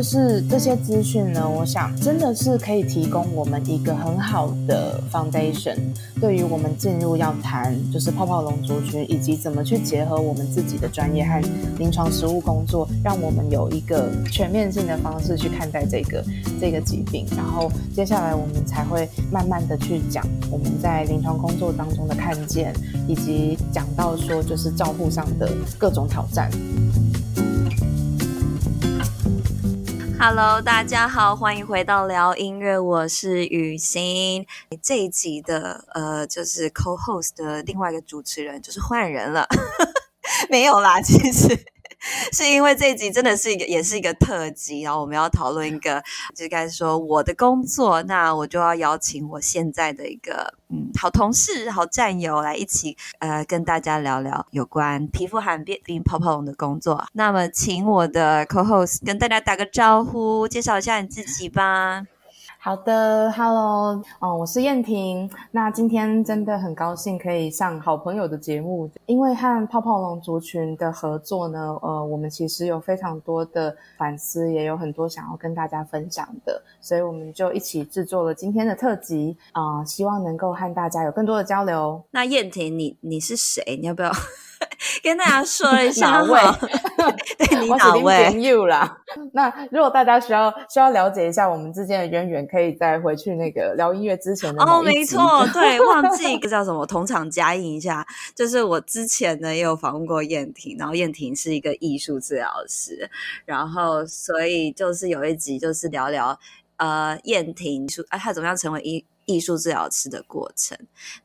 就是这些资讯呢，我想真的是可以提供我们一个很好的 foundation，对于我们进入要谈就是泡泡龙族群，以及怎么去结合我们自己的专业和临床实务工作，让我们有一个全面性的方式去看待这个这个疾病。然后接下来我们才会慢慢的去讲我们在临床工作当中的看见，以及讲到说就是照护上的各种挑战。Hello，大家好，欢迎回到聊音乐，我是雨欣。这一集的呃，就是 co-host 的另外一个主持人就是换人了，没有啦，其实。是因为这一集真的是一个，也是一个特辑，然后我们要讨论一个，就是该说我的工作，那我就要邀请我现在的一个嗯好同事、好战友来一起呃跟大家聊聊有关皮肤罕病泡泡龙的工作。那么，请我的 co-host 跟大家打个招呼，介绍一下你自己吧。好的，Hello，哦，我是燕婷。那今天真的很高兴可以上好朋友的节目，因为和泡泡龙族群的合作呢，呃，我们其实有非常多的反思，也有很多想要跟大家分享的，所以我们就一起制作了今天的特辑啊，希望能够和大家有更多的交流。那燕婷，你你是谁？你要不要？跟大家说一下，哪位？对，你哪位？You 啦。那如果大家需要需要了解一下我们之间的渊源，可以再回去那个聊音乐之前的哦，没错，对，忘记一个叫什么，同场加映一下。就是我之前呢也有访问过燕婷，然后燕婷是一个艺术治疗师，然后所以就是有一集就是聊聊呃燕婷说，哎，他怎么样成为艺。艺术治疗师的过程。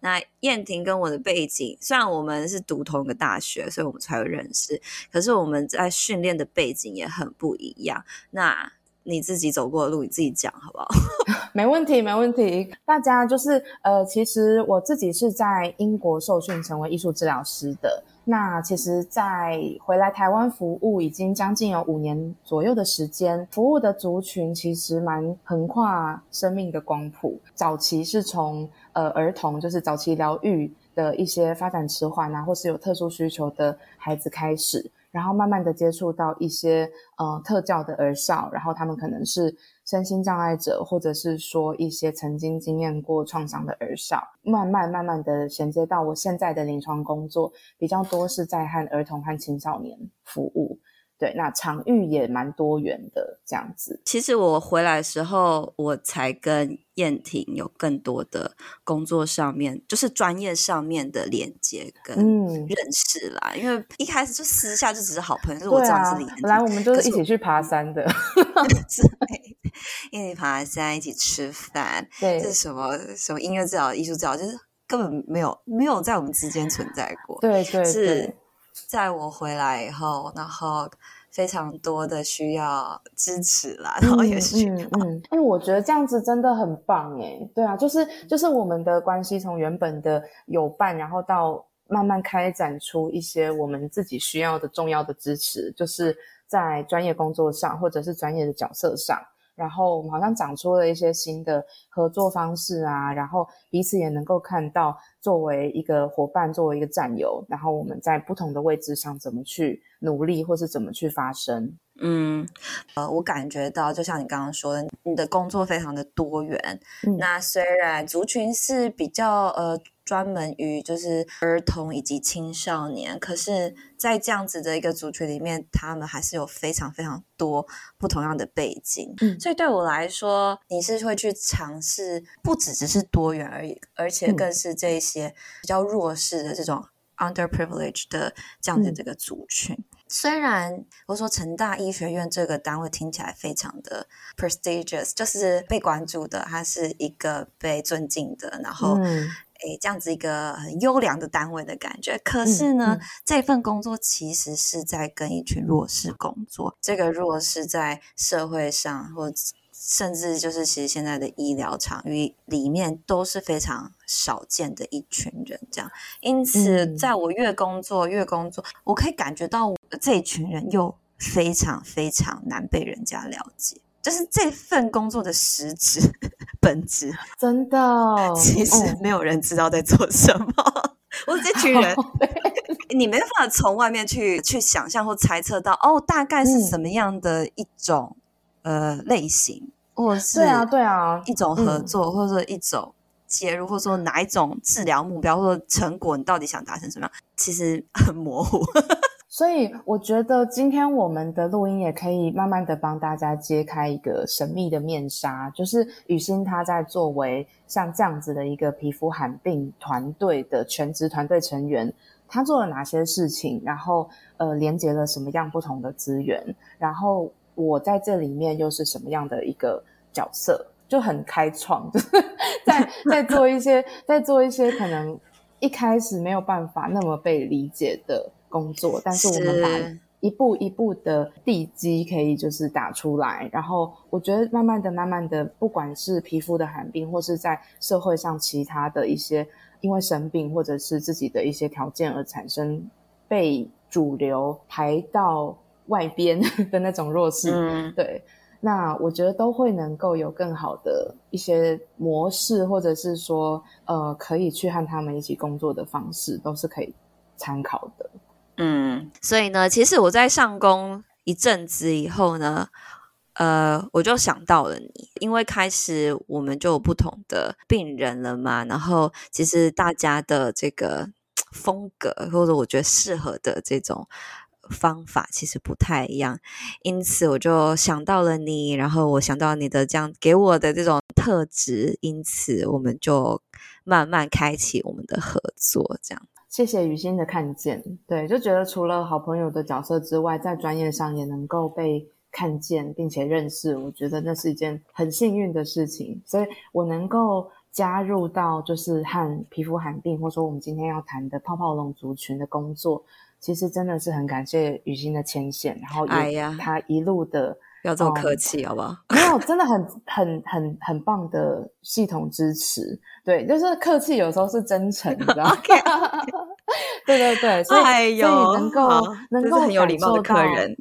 那燕婷跟我的背景，虽然我们是读同一个大学，所以我们才有认识，可是我们在训练的背景也很不一样。那你自己走过的路，你自己讲好不好？没问题，没问题。大家就是呃，其实我自己是在英国受训成为艺术治疗师的。那其实，在回来台湾服务已经将近有五年左右的时间，服务的族群其实蛮横跨生命的光谱。早期是从呃儿童，就是早期疗愈的一些发展迟缓啊，或是有特殊需求的孩子开始，然后慢慢的接触到一些呃特教的儿少，然后他们可能是。身心障碍者，或者是说一些曾经经验过创伤的儿少，慢慢慢慢的衔接到我现在的临床工作，比较多是在和儿童和青少年服务。对，那场域也蛮多元的这样子。其实我回来的时候，我才跟燕婷有更多的工作上面，就是专业上面的连接跟认识啦。嗯、因为一开始就私下就只是好朋友，就是我这样子里面。本来我们就是一起去爬山的，一起爬山，一起吃饭。对，这是什么什么音乐治疗、艺术治疗，就是根本没有没有在我们之间存在过。对对对。是在我回来以后，然后非常多的需要支持啦，然后也是需要。嗯，嗯，哎、嗯，我觉得这样子真的很棒哎。对啊，就是就是我们的关系从原本的友伴，然后到慢慢开展出一些我们自己需要的重要的支持，就是在专业工作上或者是专业的角色上。然后我们好像长出了一些新的合作方式啊，然后彼此也能够看到作为一个伙伴，作为一个战友，然后我们在不同的位置上怎么去努力，或是怎么去发声。嗯，呃，我感觉到就像你刚刚说的，你的工作非常的多元。嗯，那虽然族群是比较呃。专门于就是儿童以及青少年，可是，在这样子的一个族群里面，他们还是有非常非常多不同样的背景。嗯，所以对我来说，你是会去尝试，不只只是多元而已，而且更是这些比较弱势的这种 underprivileged 的这样的这个族群。嗯，虽然我说成大医学院这个单位听起来非常的 prestigious，就是被关注的，它是一个被尊敬的，然后。嗯诶，这样子一个很优良的单位的感觉。可是呢，嗯嗯、这份工作其实是在跟一群弱势工作。这个弱势在社会上，或甚至就是其实现在的医疗场域里面都是非常少见的一群人。这样，因此在我越工作越工作，我可以感觉到这一群人又非常非常难被人家了解。就是这份工作的实质本质，真的，其实没有人知道在做什么。哦、我这群人，你没办法从外面去去想象或猜测到，哦，大概是什么样的一种呃类型，或是对啊对啊一种合作，或者说一种介入，或者说哪一种治疗目标或者成果，你到底想达成什么样？其实很模糊。所以我觉得今天我们的录音也可以慢慢的帮大家揭开一个神秘的面纱，就是雨欣她在作为像这样子的一个皮肤罕病团队的全职团队成员，她做了哪些事情，然后呃连接了什么样不同的资源，然后我在这里面又是什么样的一个角色，就很开创，就是在 在做一些在做一些可能一开始没有办法那么被理解的。工作，但是我们把一步一步的地基可以就是打出来，然后我觉得慢慢的、慢慢的，不管是皮肤的寒病，或是在社会上其他的一些因为生病或者是自己的一些条件而产生被主流排到外边的那种弱势，嗯，对，那我觉得都会能够有更好的一些模式，或者是说呃可以去和他们一起工作的方式，都是可以参考的。嗯，所以呢，其实我在上工一阵子以后呢，呃，我就想到了你，因为开始我们就有不同的病人了嘛，然后其实大家的这个风格或者我觉得适合的这种方法其实不太一样，因此我就想到了你，然后我想到你的这样给我的这种特质，因此我们就慢慢开启我们的合作，这样。谢谢雨欣的看见，对，就觉得除了好朋友的角色之外，在专业上也能够被看见并且认识，我觉得那是一件很幸运的事情。所以我能够加入到就是和皮肤寒病，或者说我们今天要谈的泡泡龙族群的工作，其实真的是很感谢雨欣的牵线，然后也他一路的。哎不要这么客气，好不好？哦、没有，真的很、很、很、很棒的系统支持。对，就是客气，有时候是真诚，你知道吗. 对对对，所以、所以能够能够很有礼貌的客人。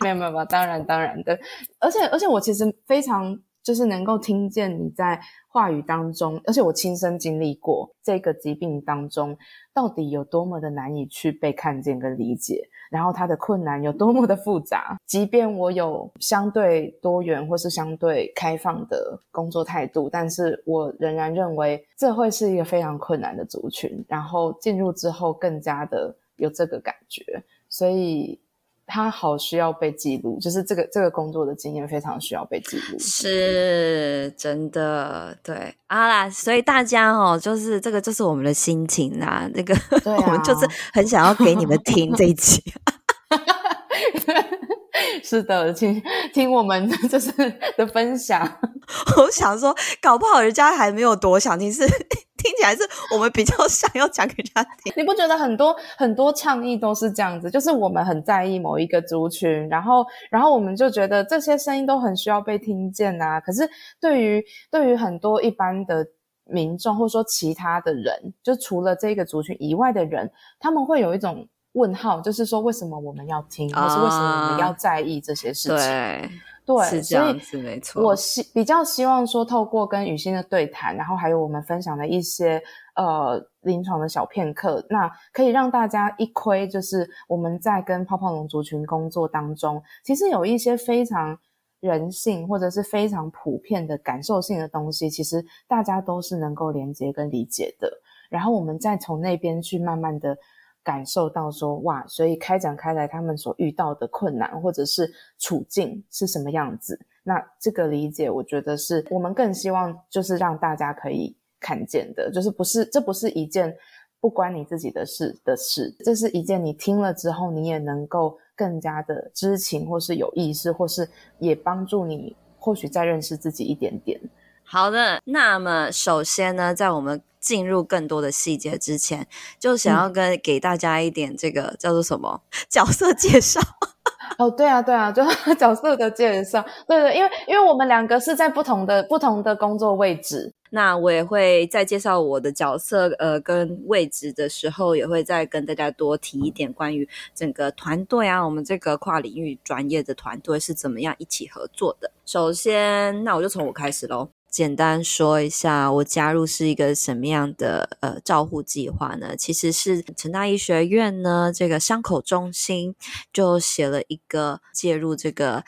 没有没有没有，当然当然的，而且而且我其实非常就是能够听见你在话语当中，而且我亲身经历过这个疾病当中，到底有多么的难以去被看见跟理解。然后他的困难有多么的复杂，即便我有相对多元或是相对开放的工作态度，但是我仍然认为这会是一个非常困难的族群。然后进入之后更加的有这个感觉，所以他好需要被记录，就是这个这个工作的经验非常需要被记录。是真的，对啊啦，所以大家哦，就是这个就是我们的心情啦，那个、啊、我们就是很想要给你们听这一集。是的，请听我们 就是的分享。我想说，搞不好人家还没有多想听，是听起来是我们比较想要讲给人家听。你不觉得很多很多倡议都是这样子？就是我们很在意某一个族群，然后然后我们就觉得这些声音都很需要被听见啊。可是对于对于很多一般的民众，或者说其他的人，就除了这个族群以外的人，他们会有一种。问号就是说，为什么我们要听，或是为什么我们要在意这些事情？对，对，是这样子，没错。我希比较希望说，透过跟雨欣的对谈，然后还有我们分享的一些呃临床的小片刻，那可以让大家一窥，就是我们在跟泡泡龙族群工作当中，其实有一些非常人性或者是非常普遍的感受性的东西，其实大家都是能够连接跟理解的。然后我们再从那边去慢慢的。感受到说哇，所以开展开来，他们所遇到的困难或者是处境是什么样子？那这个理解，我觉得是我们更希望就是让大家可以看见的，就是不是这不是一件不关你自己的事的事，这是一件你听了之后，你也能够更加的知情，或是有意识，或是也帮助你或许再认识自己一点点。好的，那么首先呢，在我们进入更多的细节之前，就想要跟给大家一点这个、嗯、叫做什么角色介绍。哦，对啊，对啊，就是 角色的介绍。对对，因为因为我们两个是在不同的不同的工作位置，那我也会在介绍我的角色呃跟位置的时候，也会再跟大家多提一点关于整个团队啊，我们这个跨领域专业的团队是怎么样一起合作的。首先，那我就从我开始喽。简单说一下，我加入是一个什么样的呃照护计划呢？其实是成大医学院呢这个伤口中心就写了一个介入这个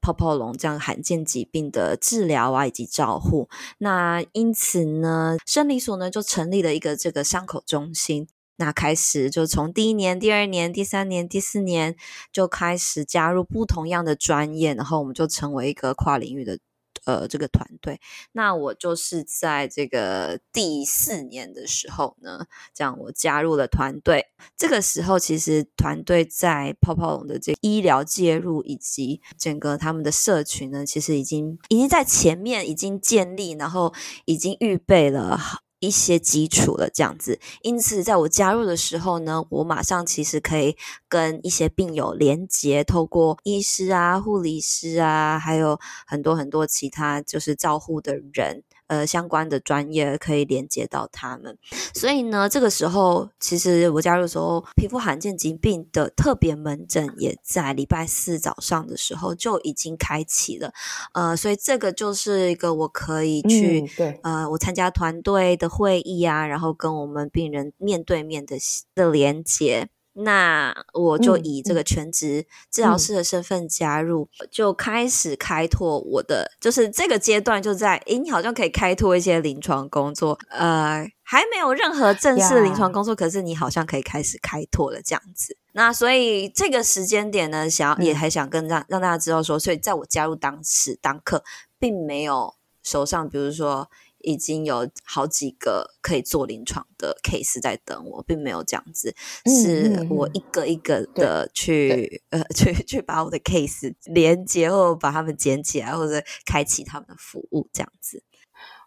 泡泡龙这样罕见疾病的治疗啊，以及照护。那因此呢，生理所呢就成立了一个这个伤口中心。那开始就从第一年、第二年、第三年、第四年就开始加入不同样的专业，然后我们就成为一个跨领域的。呃，这个团队，那我就是在这个第四年的时候呢，这样我加入了团队。这个时候，其实团队在泡泡龙的这个医疗介入以及整个他们的社群呢，其实已经已经在前面已经建立，然后已经预备了。一些基础了，这样子，因此在我加入的时候呢，我马上其实可以跟一些病友连接，透过医师啊、护理师啊，还有很多很多其他就是照护的人。呃，相关的专业可以连接到他们，所以呢，这个时候其实我加入的时候，皮肤罕见疾病的特别门诊也在礼拜四早上的时候就已经开启了。呃，所以这个就是一个我可以去，嗯、对，呃，我参加团队的会议啊，然后跟我们病人面对面的的连接。那我就以这个全职治疗师的身份加入，嗯嗯、就开始开拓我的，就是这个阶段就在，诶，你好像可以开拓一些临床工作，呃，还没有任何正式的临床工作.可是你好像可以开始开拓了这样子。那所以这个时间点呢，想要、嗯、也还想跟让让大家知道说，所以在我加入当时当刻，并没有手上，比如说。已经有好几个可以做临床的 case 在等我，并没有这样子，嗯、是我一个一个的去呃去去把我的 case 连接，或把他们捡起来，或者开启他们的服务这样子。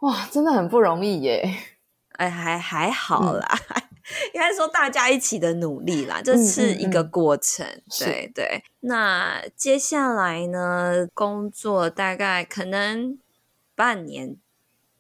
哇，真的很不容易耶！哎，还还好啦，嗯、应该说大家一起的努力啦，这是一个过程。对对，那接下来呢，工作大概可能半年。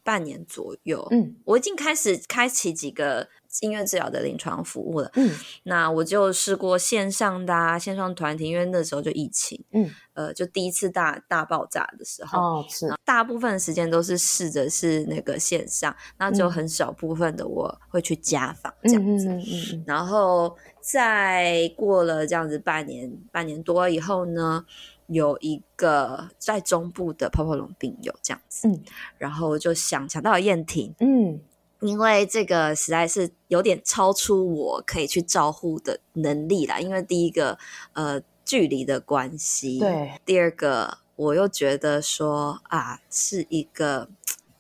半年左右，嗯，我已经开始开启几个音乐治疗的临床服务了，嗯，那我就试过线上的啊，线上团体，因为那时候就疫情，嗯，呃，就第一次大大爆炸的时候，哦，是，大部分的时间都是试着是那个线上，那就很少部分的我会去家访这样子，嗯嗯嗯嗯，然后再过了这样子半年半年多以后呢。有一个在中部的泡泡龙病友这样子，嗯，然后就想想到了燕婷，嗯，因为这个实在是有点超出我可以去照顾的能力啦。因为第一个，呃，距离的关系，对；第二个，我又觉得说啊，是一个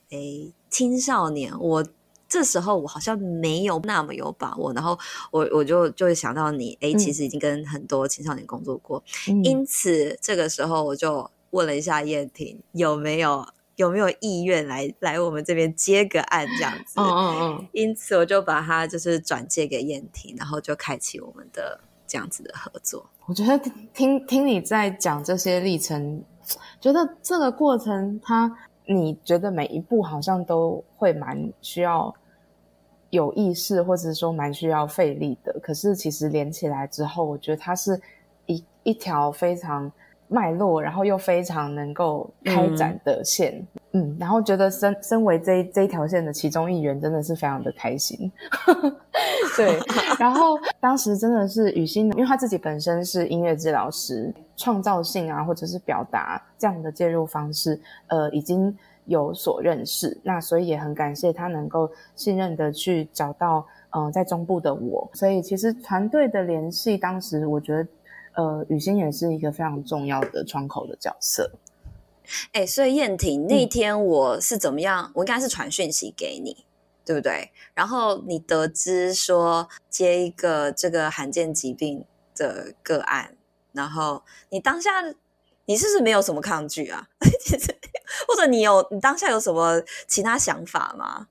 诶青少年，我。这时候我好像没有那么有把握，然后我我就就会想到你，哎，其实已经跟很多青少年工作过，嗯、因此这个时候我就问了一下燕婷有没有有没有意愿来来我们这边接个案这样子，嗯嗯嗯，因此我就把它就是转借给燕婷，然后就开启我们的这样子的合作。我觉得听听你在讲这些历程，觉得这个过程它，你觉得每一步好像都会蛮需要。有意识，或者说蛮需要费力的，可是其实连起来之后，我觉得它是一一条非常脉络，然后又非常能够开展的线，嗯，嗯，然后觉得身身为这这一条线的其中一员，真的是非常的开心。对，然后当时真的是雨欣，因为他自己本身是音乐治疗师，创造性啊，或者是表达这样的介入方式，呃，已经。有所认识，那所以也很感谢他能够信任的去找到，嗯、呃，在中部的我。所以其实团队的联系，当时我觉得，呃，雨欣也是一个非常重要的窗口的角色。哎、欸，所以燕婷那天我是怎么样？嗯、我应该是传讯息给你，对不对？然后你得知说接一个这个罕见疾病的个案，然后你当下。你是不是没有什么抗拒啊？或者你有你当下有什么其他想法吗？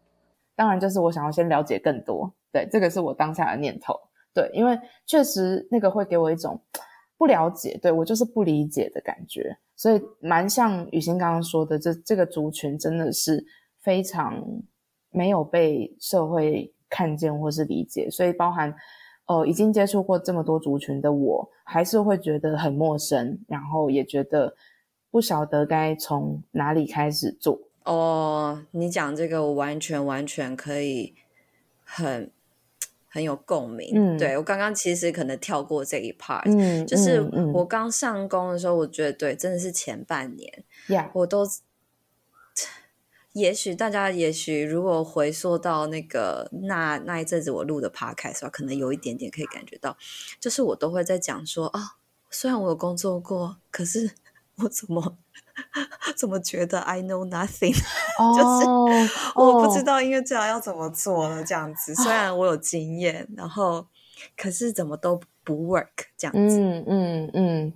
当然，就是我想要先了解更多。对，这个是我当下的念头。对，因为确实那个会给我一种不了解，对，我就是不理解的感觉。所以蛮像雨欣刚刚说的，这这个族群真的是非常没有被社会看见或是理解，所以包含。哦，已经接触过这么多族群的我，还是会觉得很陌生，然后也觉得不晓得该从哪里开始做。哦，你讲这个，我完全完全可以很很有共鸣。嗯，对，我刚刚其实可能跳过这一 part，嗯，就是我刚上工的时候，我觉得对，真的是前半年.我都。也许大家，也许如果回溯到那个那那一阵子我录的 podcast 的话，可能有一点点可以感觉到，就是我都会在讲说啊、哦，虽然我有工作过，可是我 怎么怎么觉得 I know nothing，oh, 就是我不知道音乐治疗要怎么做了这样子。Oh. 虽然我有经验，然后可是怎么都不 work 这样子。嗯嗯嗯。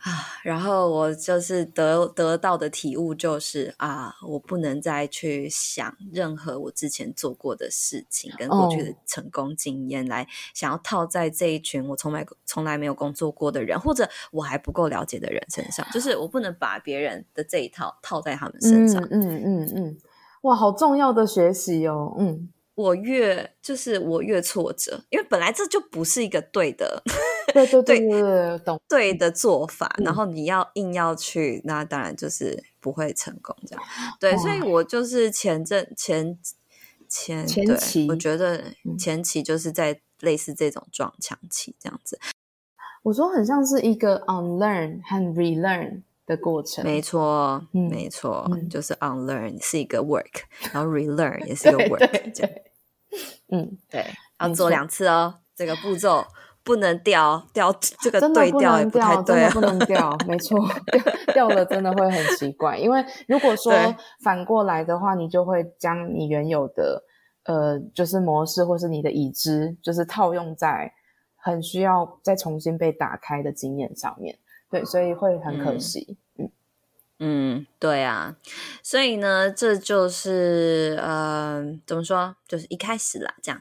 啊，然后我就是得得到的体悟就是啊，我不能再去想任何我之前做过的事情跟过去的成功经验来想要套在这一群我从来从来没有工作过的人或者我还不够了解的人身上，就是我不能把别人的这一套套在他们身上。嗯嗯嗯嗯，哇，好重要的学习哦。嗯，我越就是我越挫折，因为本来这就不是一个对的。对对对对对，懂对的做法，然后你要硬要去，那当然就是不会成功这样。对，所以我就是前阵前前前期，我觉得前期就是在类似这种撞墙期这样子。我说很像是一个 unlearn 和 relearn 的过程，没错，没错，就是 unlearn 是一个 work，然后 relearn 也是一个 work，这样。嗯，对，要做两次哦，这个步骤。不能掉掉，这个对调也不太对，真的不能掉，没错，掉 掉了真的会很奇怪。因为如果说反过来的话，你就会将你原有的呃，就是模式或是你的已知，就是套用在很需要再重新被打开的经验上面。对，所以会很可惜。嗯嗯，对啊，所以呢，这就是呃，怎么说，就是一开始啦，这样。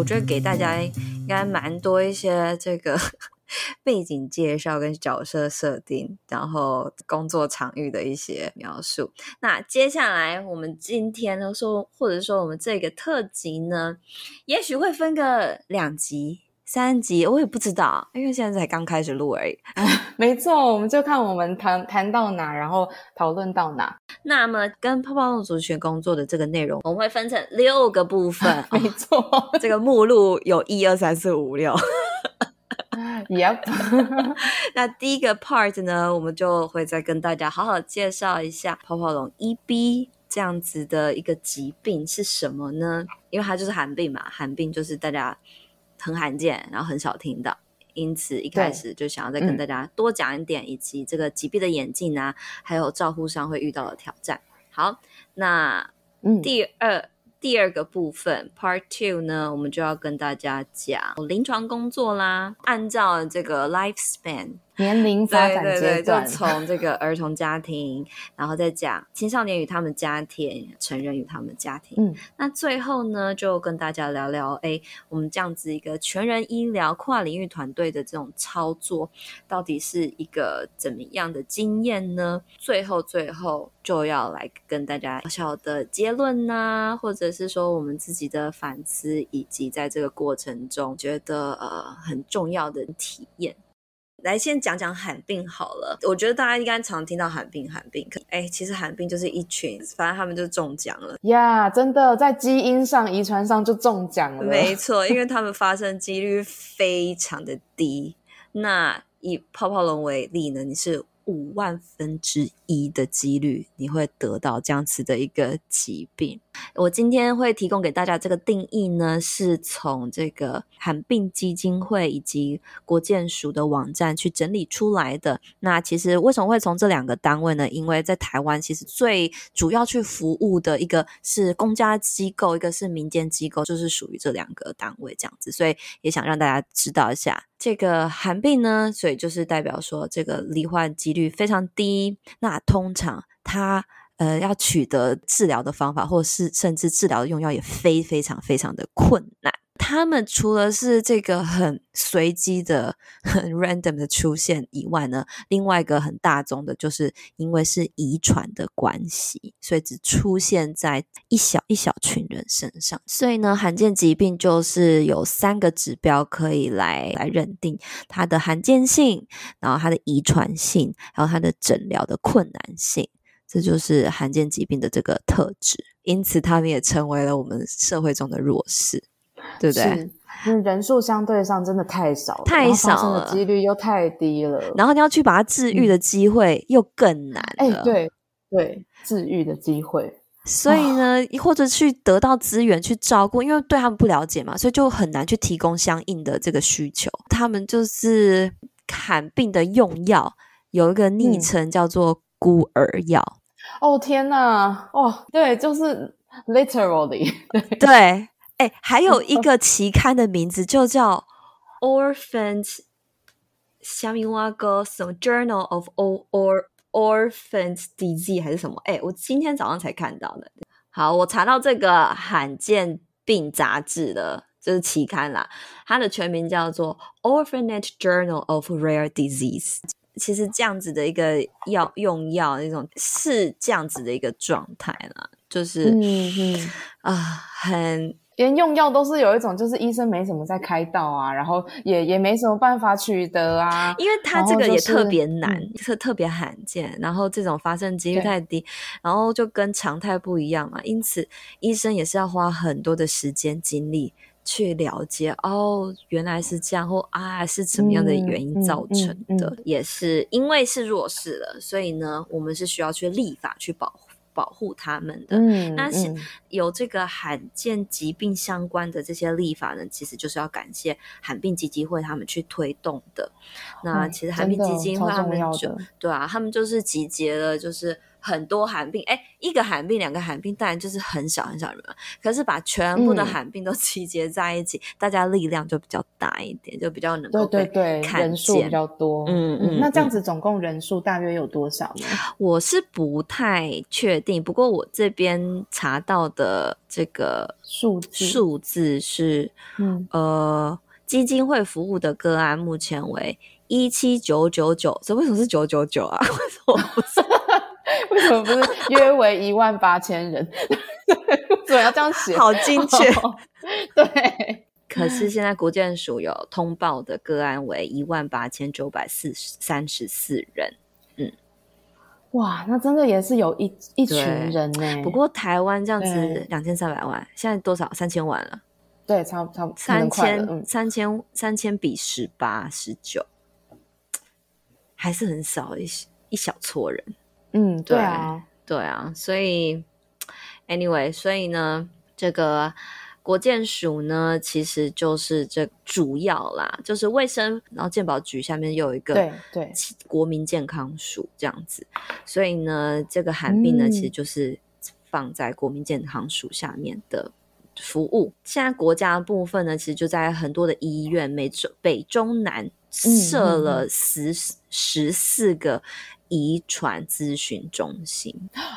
我觉得给大家应该蛮多一些这个 背景介绍跟角色设定，然后工作场域的一些描述。那接下来我们今天呢说，或者说我们这个特辑呢，也许会分个两集。三集我也不知道，因为现在才刚开始录而已。没错，我们就看我们谈谈到哪，然后讨论到哪。那么跟泡泡龙族群工作的这个内容，我们会分成六个部分。没错，哦、这个目录有一二三四五六。Yep。那第一个 part 呢，我们就会再跟大家好好介绍一下泡泡龙 EB 这样子的一个疾病是什么呢？因为它就是寒病嘛，寒病就是大家。很罕见，然后很少听到，因此一开始就想要再跟大家多讲一点，以及这个疾病的眼镜啊，还有照护上会遇到的挑战。好，那第二、嗯、第二个部分 Part Two 呢，我们就要跟大家讲临床工作啦，按照这个 Lifespan。年龄发展阶段，对对对，就从这个儿童家庭，然后再讲青少年与他们家庭，成人与他们家庭。嗯，那最后呢，就跟大家聊聊，哎，我们这样子一个全人医疗跨领域团队的这种操作，到底是一个怎么样的经验呢？最后，最后就要来跟大家小小的结论呐、啊，或者是说我们自己的反思，以及在这个过程中觉得呃很重要的体验。来，先讲讲罕病好了。我觉得大家应该常听到罕病，罕病。哎，其实罕病就是一群，反正他们就中奖了。呀，yeah, 真的在基因上、遗传上就中奖了。没 错，因为他们发生几率非常的低。那以泡泡龙为例呢，你是。五万分之一的几率，你会得到这样子的一个疾病。我今天会提供给大家这个定义呢，是从这个罕病基金会以及国健署的网站去整理出来的。那其实为什么会从这两个单位呢？因为在台湾，其实最主要去服务的一个是公家机构，一个是民间机构，就是属于这两个单位这样子。所以也想让大家知道一下。这个罕病呢，所以就是代表说这个罹患几率非常低。那通常它呃要取得治疗的方法，或是甚至治疗的用药也非非常非常的困难。他们除了是这个很随机的、很 random 的出现以外呢，另外一个很大宗的就是因为是遗传的关系，所以只出现在一小一小群人身上。所以呢，罕见疾病就是有三个指标可以来来认定它的罕见性，然后它的遗传性，还有它的诊疗的困难性。这就是罕见疾病的这个特质，因此他们也成为了我们社会中的弱势，对不对？是，人数相对上真的太少了，太少了，几率又太低了，然后你要去把它治愈的机会又更难了。哎，对对，治愈的机会。所以呢，或者去得到资源去照顾，因为对他们不了解嘛，所以就很难去提供相应的这个需求。他们就是罕病的用药，有一个昵称叫做孤儿药。嗯、哦天哪，哦对，就是 literally 对。哎、欸，还有一个期刊的名字就叫 Orphans 下面挖个什么 Journal of All Or。Orphans Disease 还是什么？哎，我今天早上才看到的。好，我查到这个罕见病杂志的，就是期刊啦。它的全名叫做 Orphanet Journal of Rare Disease。其实这样子的一个药用药那种是这样子的一个状态啦，就是嗯嗯啊，很。连用药都是有一种，就是医生没什么在开道啊，然后也也没什么办法取得啊，因为他这个也特别难，特、嗯、特别罕见，然后这种发生几率太低，然后就跟常态不一样嘛，因此医生也是要花很多的时间精力去了解，哦，原来是这样，或啊是什么样的原因造成的，嗯嗯嗯嗯、也是因为是弱势了，所以呢，我们是需要去立法去保护。保护他们的，嗯，那是有这个罕见疾病相关的这些立法呢，其实就是要感谢罕病基金会他们去推动的。那其实罕病基金会他们就对啊，他们就是集结了，就是。很多寒病，哎，一个寒病，两个寒病，当然就是很小很小人嘛。可是把全部的寒病都集结在一起，嗯、大家力量就比较大一点，就比较能够。对对对，人数比较多。嗯嗯，嗯。那这样子总共人数大约有多少呢？我是不太确定，不过我这边查到的这个数字数字是，嗯呃，基金会服务的个案目前为一七九九九。这为什么是九九九啊？为什么不是？为什么不是约为一万八千人？为什么要这样写？好精确。Oh, 对。可是现在国健署有通报的个案为一万八千九百四十三十四人。嗯，哇，那真的也是有一一群人呢。不过台湾这样子两千三百万，现在多少？三千万了。对，差不多三千三千三千比十八十九，还是很少一一小撮人。嗯，对啊，对啊，所以，anyway，所以呢，这个国健署呢，其实就是这主要啦，就是卫生，然后健保局下面又有一个对对国民健康署这样子，所以呢，这个寒病呢，嗯，其实就是放在国民健康署下面的服务。现在国家的部分呢，其实就在很多的医院，美中北中南设了十十四个。遗传咨询中心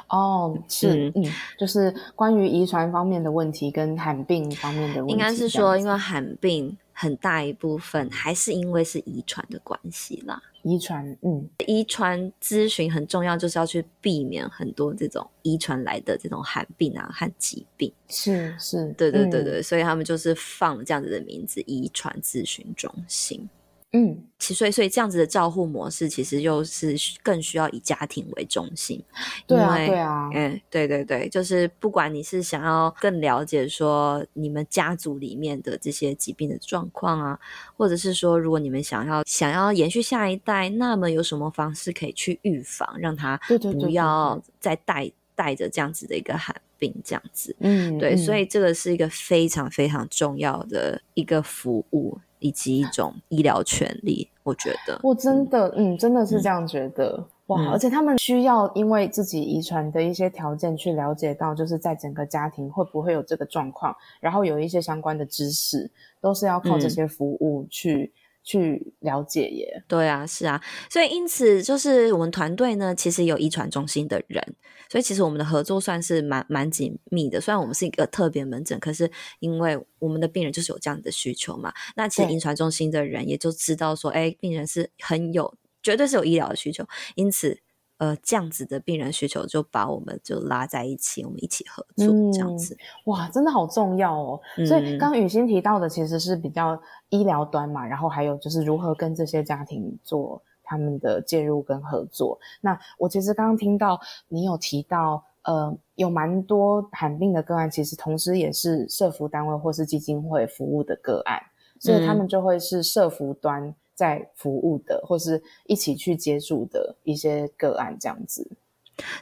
哦，是嗯，嗯，就是关于遗传方面的问题跟罕病方面的问题，应该是说，因为罕病很大一部分还是因为是遗传的关系啦。遗传，嗯，遗传咨询很重要，就是要去避免很多这种遗传来的这种罕病啊和疾病。是是，对对对对，嗯，所以他们就是放了这样子的名字——遗传咨询中心。嗯，其所以所以这样子的照护模式，其实又是更需要以家庭为中心。对啊，对啊，嗯，对对对，就是不管你是想要更了解说你们家族里面的这些疾病的状况啊，或者是说如果你们想要想要延续下一代，那么有什么方式可以去预防，让他不要再带带着这样子的一个寒病这样子。嗯，对，所以这个是一个非常非常重要的一个服务。以及一种医疗权利，我觉得我真的，嗯，嗯，真的是这样觉得，嗯、哇！而且他们需要因为自己遗传的一些条件去了解到，就是在整个家庭会不会有这个状况，然后有一些相关的知识，都是要靠这些服务去。嗯去了解耶，对啊，是啊，所以因此就是我们团队呢，其实有遗传中心的人，所以其实我们的合作算是蛮蛮紧密的。虽然我们是一个特别门诊，可是因为我们的病人就是有这样的需求嘛，那其实遗传中心的人也就知道说，哎，病人是很有，绝对是有医疗的需求，因此。呃，这样子的病人需求就把我们就拉在一起，我们一起合作，这样子。嗯、哇，真的好重要哦。嗯、所以刚刚雨欣提到的其实是比较医疗端嘛，然后还有就是如何跟这些家庭做他们的介入跟合作。那我其实刚刚听到你有提到，呃，有蛮多罕病的个案，其实同时也是社服单位或是基金会服务的个案，所以他们就会是社服端在服务的，或是一起去接触的一些个案这样子。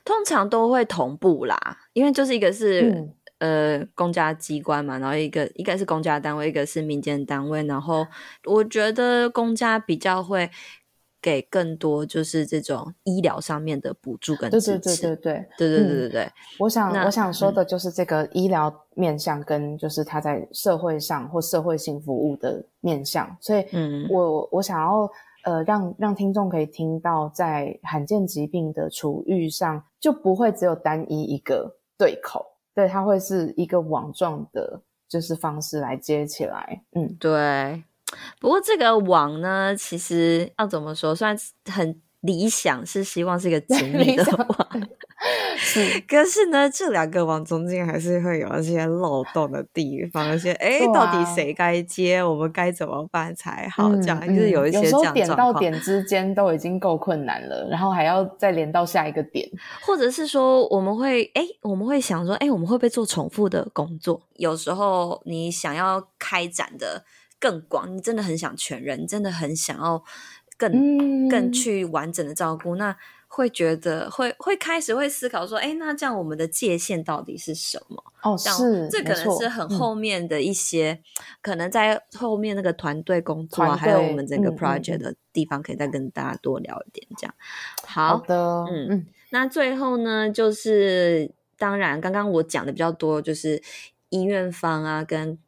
通常都会同步啦，因为就是一个是、嗯。呃，公家机关嘛，然后一个一个是公家单位，一个是民间单位。然后我觉得公家比较会给更多，就是这种医疗上面的补助跟支持。对对对对对对对对对对。嗯、我想我想说的就是这个医疗面向跟就是他在社会上或社会性服务的面向。所以，嗯，我我想要呃让让听众可以听到，在罕见疾病的处遇上，就不会只有单一一个对口。对，它会是一个网状的，就是方式来接起来。嗯，对。不过这个网呢，其实要怎么说，算是很理想，是希望是一个紧密的网。是，可是呢，这两个网中间还是会有一些漏洞的地方，一些哎，到底谁该接，我们该怎么办才好？这样、嗯、就是有一些这样点到点之间都已经够困难了，然后还要再连到下一个点，或者是说我们会哎，我们会想说，哎，我们会不会做重复的工作？有时候你想要开展的更广，你真的很想全人，你真的很想要更、嗯、更去完整的照顾那。会觉得会会开始会思考说，哎，那这样我们的界限到底是什么？哦，是，这可能是很后面的一些，嗯、可能在后面那个团队工作，还有我们整个 project 的地方，可以再跟大家多聊一点。这样，好，好的，嗯嗯。那最后呢，就是当然，刚刚我讲的比较多，就是医院方啊，跟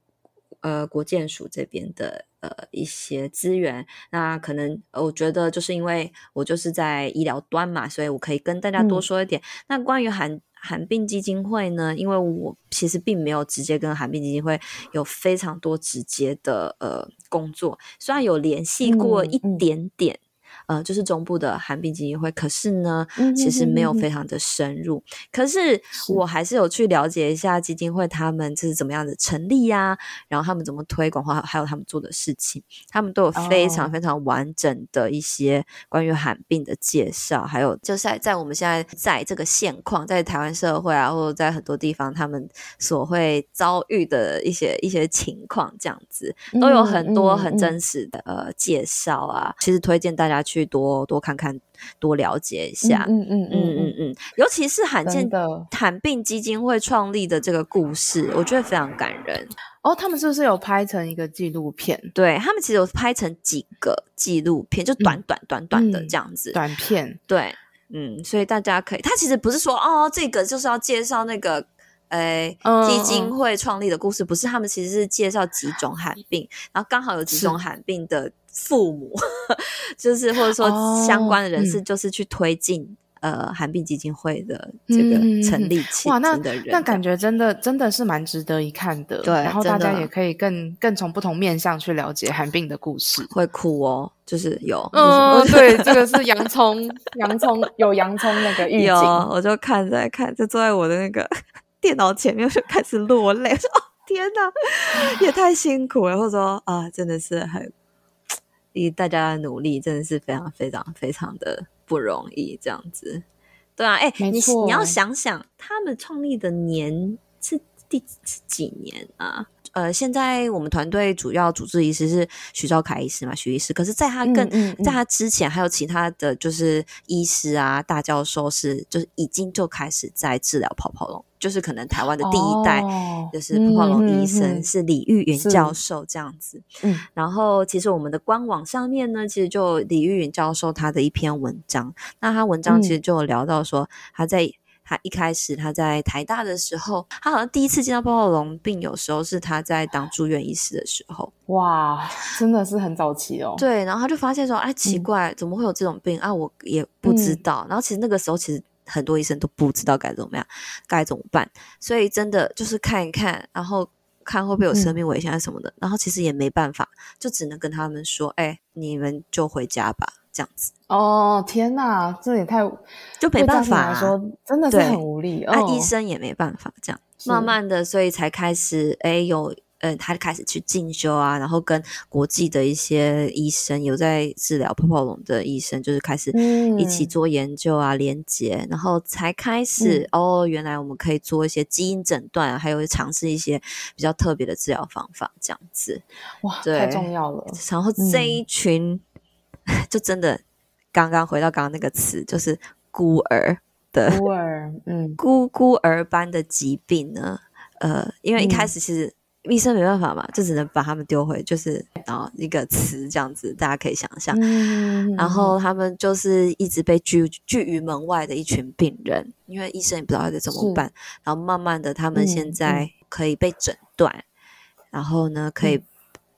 呃国建署这边的。呃，一些资源，那可能我觉得就是因为我就是在医疗端嘛，所以我可以跟大家多说一点。嗯、那关于韩罕病基金会呢，因为我其实并没有直接跟罕病基金会有非常多直接的呃工作，虽然有联系过一点点。嗯嗯呃，就是中部的寒病基金会，可是呢，其实没有非常的深入。嗯、可是我还是有去了解一下基金会他们这是怎么样的成立呀、啊，然后他们怎么推广，或还有他们做的事情，他们都有非常非常完整的一些关于寒病的介绍，哦、还有就是在在我们现在在这个现况，在台湾社会啊，或者在很多地方，他们所会遭遇的一些一些情况，这样子都有很多很真实的、嗯嗯、呃介绍啊。其实推荐大家去。去多多看看，多了解一下，嗯嗯嗯嗯嗯嗯，尤其是罕见的罕病基金会创立的这个故事，我觉得非常感人。哦，他们是不是有拍成一个纪录片？对，他们其实有拍成几个纪录片，就短短短短的这样子，嗯、短片。对，嗯，所以大家可以，他其实不是说哦，这个就是要介绍那个。哎，基金会创立的故事，不是他们其实是介绍几种罕病，然后刚好有几种罕病的父母，就是或者说相关的人士，就是去推进、哦嗯、呃韩病基金会的这个成立起的人。哇，那那感觉真的真的是蛮值得一看的。对，然后大家也可以更更从不同面向去了解韩病的故事。会哭哦，就是有，嗯，对，这个是洋葱，洋葱有洋葱那个预警，有，我就看在看，就坐在我的那个。电脑前面就开始落泪，说：“哦，天哪，也太辛苦了。”或者说：“啊，真的是很，以大家的努力，真的是非常非常非常的不容易。”这样子，对啊，哎、欸，你你要想想，他们创立的年是第是几年啊？呃，现在我们团队主要主治医师是许兆凯医师嘛，许医师。可是，在他更、嗯嗯、在他之前，还有其他的就是医师啊，大教授是就是已经就开始在治疗泡泡龙，就是可能台湾的第一代就是泡泡龙医生、哦、是李玉云教授这样子。嗯，然后其实我们的官网上面呢，其实就李玉云教授他的一篇文章，那他文章其实就有聊到说他在。他一开始他在台大的时候，他好像第一次见到泡泡龙病，有时候是他在当住院医师的时候。哇，真的是很早期哦。对，然后他就发现说，哎，奇怪，嗯、怎么会有这种病啊？我也不知道。嗯、然后其实那个时候，其实很多医生都不知道该怎么样，该怎么办。所以真的就是看一看，然后看会不会有生命危险啊什么的。嗯、然后其实也没办法，就只能跟他们说，哎，你们就回家吧。这样子哦，天哪，这也太就没办法、啊、说，真的是很无力。那、哦啊、医生也没办法，这样慢慢的，所以才开始哎有呃，他开始去进修啊，然后跟国际的一些医生有在治疗泡泡龙的医生，就是开始一起做研究啊，嗯、连接，然后才开始、嗯、哦，原来我们可以做一些基因诊断，还有尝试一些比较特别的治疗方法，这样子。哇，对，太重要了。然后这一群、嗯、就真的刚刚回到刚刚那个词，就是孤儿的孤儿，嗯，孤孤儿般的疾病呢。呃，因为一开始其实医生没办法嘛，嗯、就只能把他们丢回，就是然后一个词这样子，大家可以想象。嗯、然后他们就是一直被拒拒于门外的一群病人，因为医生也不知道该怎么办。然后慢慢的，他们现在可以被诊断，嗯、然后呢，可以、嗯、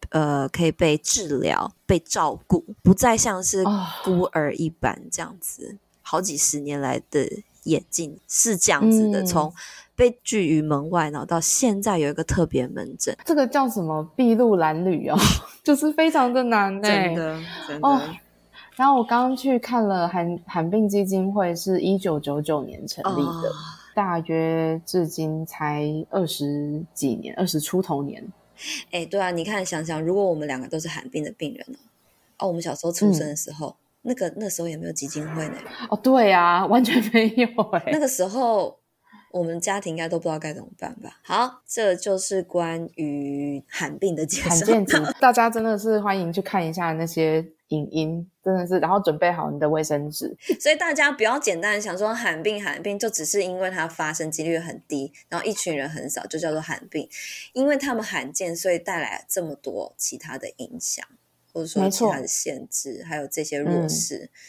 呃可以被治疗、被照顾，不再像是孤儿一般这样子。哦、好几十年来的演进是这样子的，嗯、从。被拒于门外，然后到现在有一个特别门诊，这个叫什么筚路蓝缕哦，就是非常的难呢、欸，真的真的。哦、然后我刚刚去看了罕罕病基金会，是一九九九年成立的，哦、大约至今才二十几年，二十出头年。哎，对啊，你看想想，如果我们两个都是罕病的病人哦，哦，我们小时候出生的时候，嗯、那个那时候也没有基金会呢。哦，对啊，完全没有哎，那个时候。我们家庭应该都不知道该怎么办吧？好，这就是关于罕病的介绍。罕见 大家真的是欢迎去看一下那些影音，真的是，然后准备好你的卫生纸。所以大家不要简单的想说罕病罕病，就只是因为它发生几率很低，然后一群人很少，就叫做罕病。因为他们罕见，所以带来这么多其他的影响，或者说其他的限制，还有这些弱势。嗯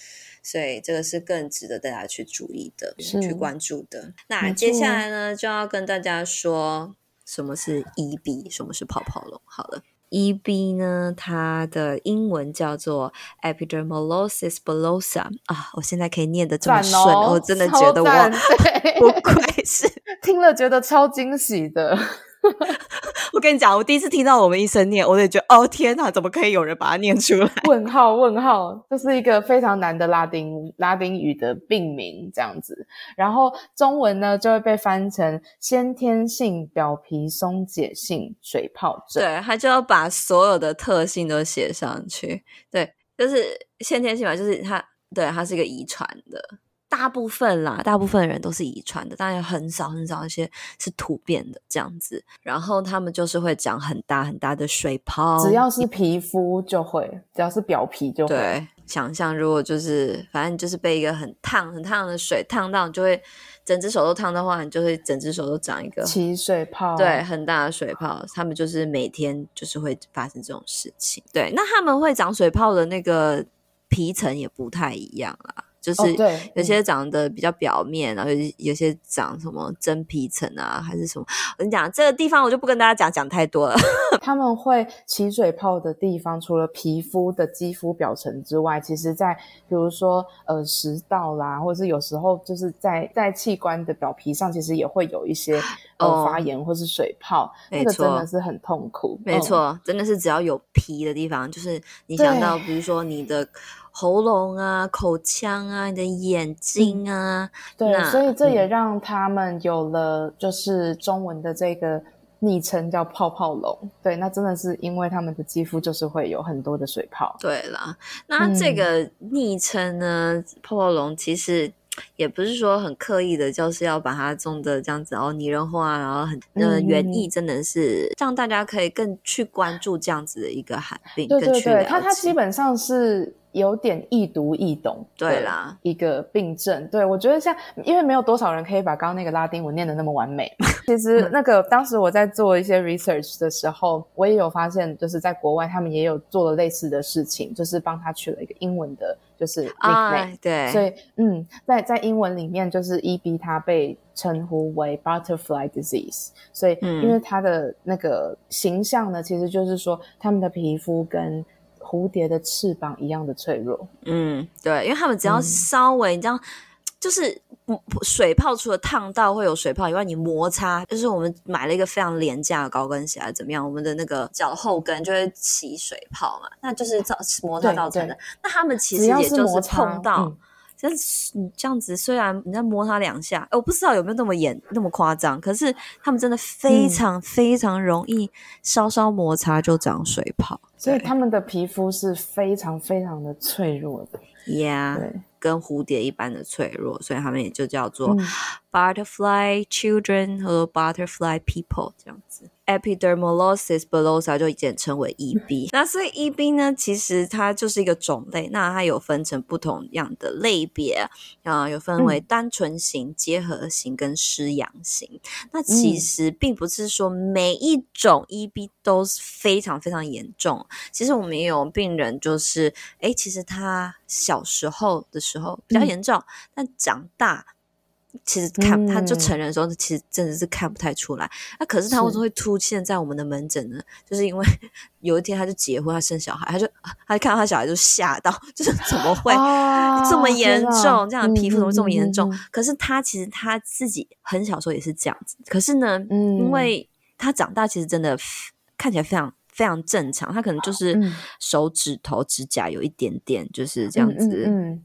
所以这个是更值得大家去注意的，去关注的。那接下来呢，就要跟大家说什么是 EB，什么是泡泡龙。好了，EB 呢，它的英文叫做 Epidermolysis bullosa 啊，我现在可以念得这么顺，哦、我真的觉得我不愧是听了觉得超惊喜的。我跟你讲，我第一次听到我们医生念，我就觉得哦天哪，怎么可以有人把它念出来？问 号问号，这是一个非常难的拉丁拉丁语的病名，这样子。然后中文呢就会被翻成先天性表皮松解性水泡症。对，他就要把所有的特性都写上去。对，就是先天性嘛，就是它，对，它是一个遗传的。大部分啦，大部分人都是遗传的，当然很少很少一些是突变的这样子。然后他们就是会长很大很大的水泡，只要是皮肤就会，只要是表皮就会。对，想象如果就是反正就是被一个很烫很烫的水烫到，你就会整只手都烫的话，你就会整只手都长一个起水泡。对，很大的水泡，他们就是每天就是会发生这种事情。对，那他们会长水泡的那个皮层也不太一样啦。就是有些长得比较表面，哦、然后有有些长什么真皮层啊，还是什么？我跟你讲，这个地方我就不跟大家讲，讲太多了。他们会起水泡的地方，除了皮肤的肌肤表层之外，其实在比如说呃食道啦，或者是有时候就是在在器官的表皮上，其实也会有一些呃发炎或是水泡，那个真的是很痛苦。没错，嗯、真的是只要有皮的地方，就是你想到比如说你的。喉咙啊，口腔啊，你的眼睛啊，嗯、对，所以这也让他们有了就是中文的这个昵称叫泡泡龙。对，那真的是因为他们的肌肤就是会有很多的水泡。对啦，那这个昵称呢，嗯、泡泡龙其实。也不是说很刻意的，就是要把它种的这样子哦，拟人化，然后很呃原意真的是让大家可以更去关注这样子的一个寒病，对对对，它它基本上是有点易读易懂，对啦，一个病症。对，我觉得像因为没有多少人可以把刚刚那个拉丁文念得那么完美。其实那个当时我在做一些 research 的时候，我也有发现，就是在国外他们也有做了类似的事情，就是帮他取了一个英文的。就是 nickname，对，所以嗯，在在英文里面，就是 EB 它被称呼为 butterfly disease，所以因为它的那个形象呢，其实就是说他们的皮肤跟蝴蝶的翅膀一样的脆弱。嗯，对，因为他们只要稍微你这样，就是。水泡除了烫到会有水泡以外，你摩擦就是我们买了一个非常廉价的高跟鞋，怎么样？我们的那个脚后跟就会起水泡嘛，那就是造摩擦造成的。那他们其实也就是碰到，就是你这样子，虽然你在摸它两下，我不知道有没有那么严那么夸张，可是他们真的非常非常容易稍稍摩擦就长水泡，嗯、所以他们的皮肤是非常非常的脆弱的。Yeah，对，跟蝴蝶一般的脆弱，所以他们也就叫做 butterfly children 和 butterfly people 这样子。Epidermolysis bullosa 就简称为 EB。那所以 EB 呢，其实它就是一个种类。那它有分成不同样的类别啊，有分为单纯型、结合型跟失阳型。那其实并不是说每一种 EB 都是非常非常严重。其实我们也有病人，就是哎，其实他小时候的时候比较严重，但长大。其实看他就成人的时候，其实真的是看不太出来。那、可是他为什么会出现在我们的门诊呢？是就是因为 有一天他就结婚，他生小孩，他就他就看到他小孩就吓到，就是怎么会这么严重？啊、这样的皮肤怎么会这么严重？嗯嗯嗯、可是他其实他自己很小时候也是这样子。可是呢，嗯、因为他长大其实真的看起来非常非常正常，他可能就是手指头指甲有一点点就是这样子。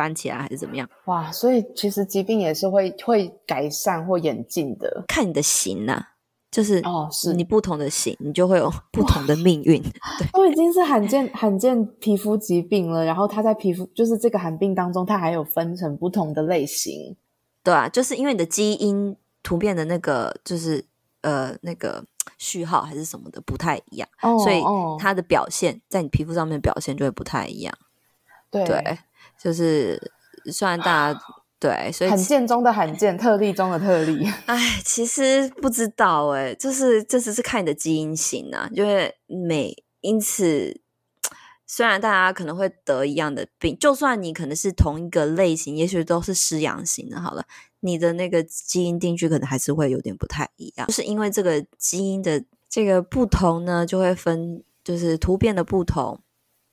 翻起来还是怎么样？哇，所以其实疾病也是会会改善或演进的，看你的型呐、啊，就是哦，是你不同的型，你就会有不同的命运。对，都已经是罕见罕见皮肤疾病了，然后它在皮肤就是这个罕病当中，它还有分成不同的类型。对啊，就是因为你的基因突变的那个就是呃那个序号还是什么的不太一样，哦、所以它的表现在你皮肤上面的表现就会不太一样。对。对就是虽然大家对，所以罕见中的罕见，特例中的特例。哎，其实不知道哎，就是这只是看你的基因型啊，因为每因此，虽然大家可能会得一样的病，就算你可能是同一个类型，也许都是失阳型的，好了，你的那个基因定序可能还是会有点不太一样，就是因为这个基因的这个不同呢，就会分就是突变的不同。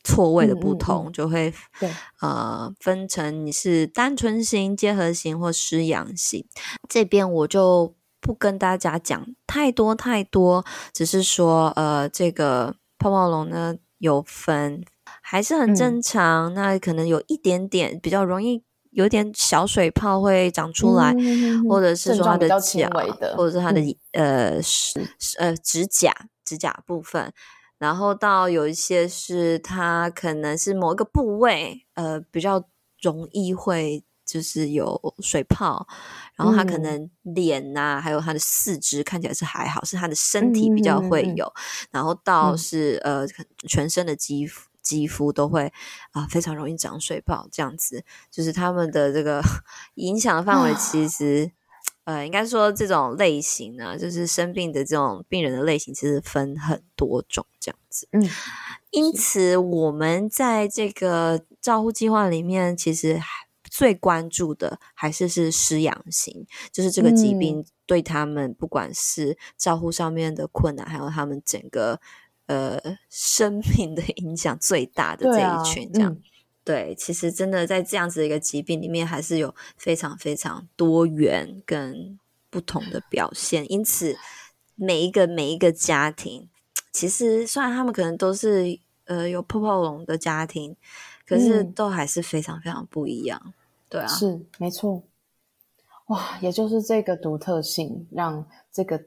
错位的不同，嗯嗯嗯就会对呃分成你是单纯型、结合型或失阳型。这边我就不跟大家讲太多太多，只是说呃这个泡泡龙呢有分，还是很正常。嗯、那可能有一点点比较容易有点小水泡会长出来，或者是说它的脚，或者是它的、嗯、呃是呃指甲指甲部分。然后到有一些是它可能是某一个部位，呃，比较容易会就是有水泡，然后它可能脸呐、啊，嗯、还有它的四肢看起来是还好，是它的身体比较会有。嗯嗯嗯、然后到是、嗯、呃全身的肌肤肌肤都会啊、呃、非常容易长水泡，这样子就是他们的这个 影响范围其实。呃，应该说这种类型呢，就是生病的这种病人的类型，其实分很多种这样子。嗯，因此我们在这个照护计划里面，其实最关注的还是是失养型，就是这个疾病对他们不管是照护上面的困难，还有他们整个呃生命的影响最大的这一群这样。对，其实真的在这样子的一个疾病里面，还是有非常非常多元跟不同的表现。因此，每一个每一个家庭，其实虽然他们可能都是呃有泡泡龙的家庭，可是都还是非常非常不一样。嗯、对啊，是没错。哇，也就是这个独特性，让这个。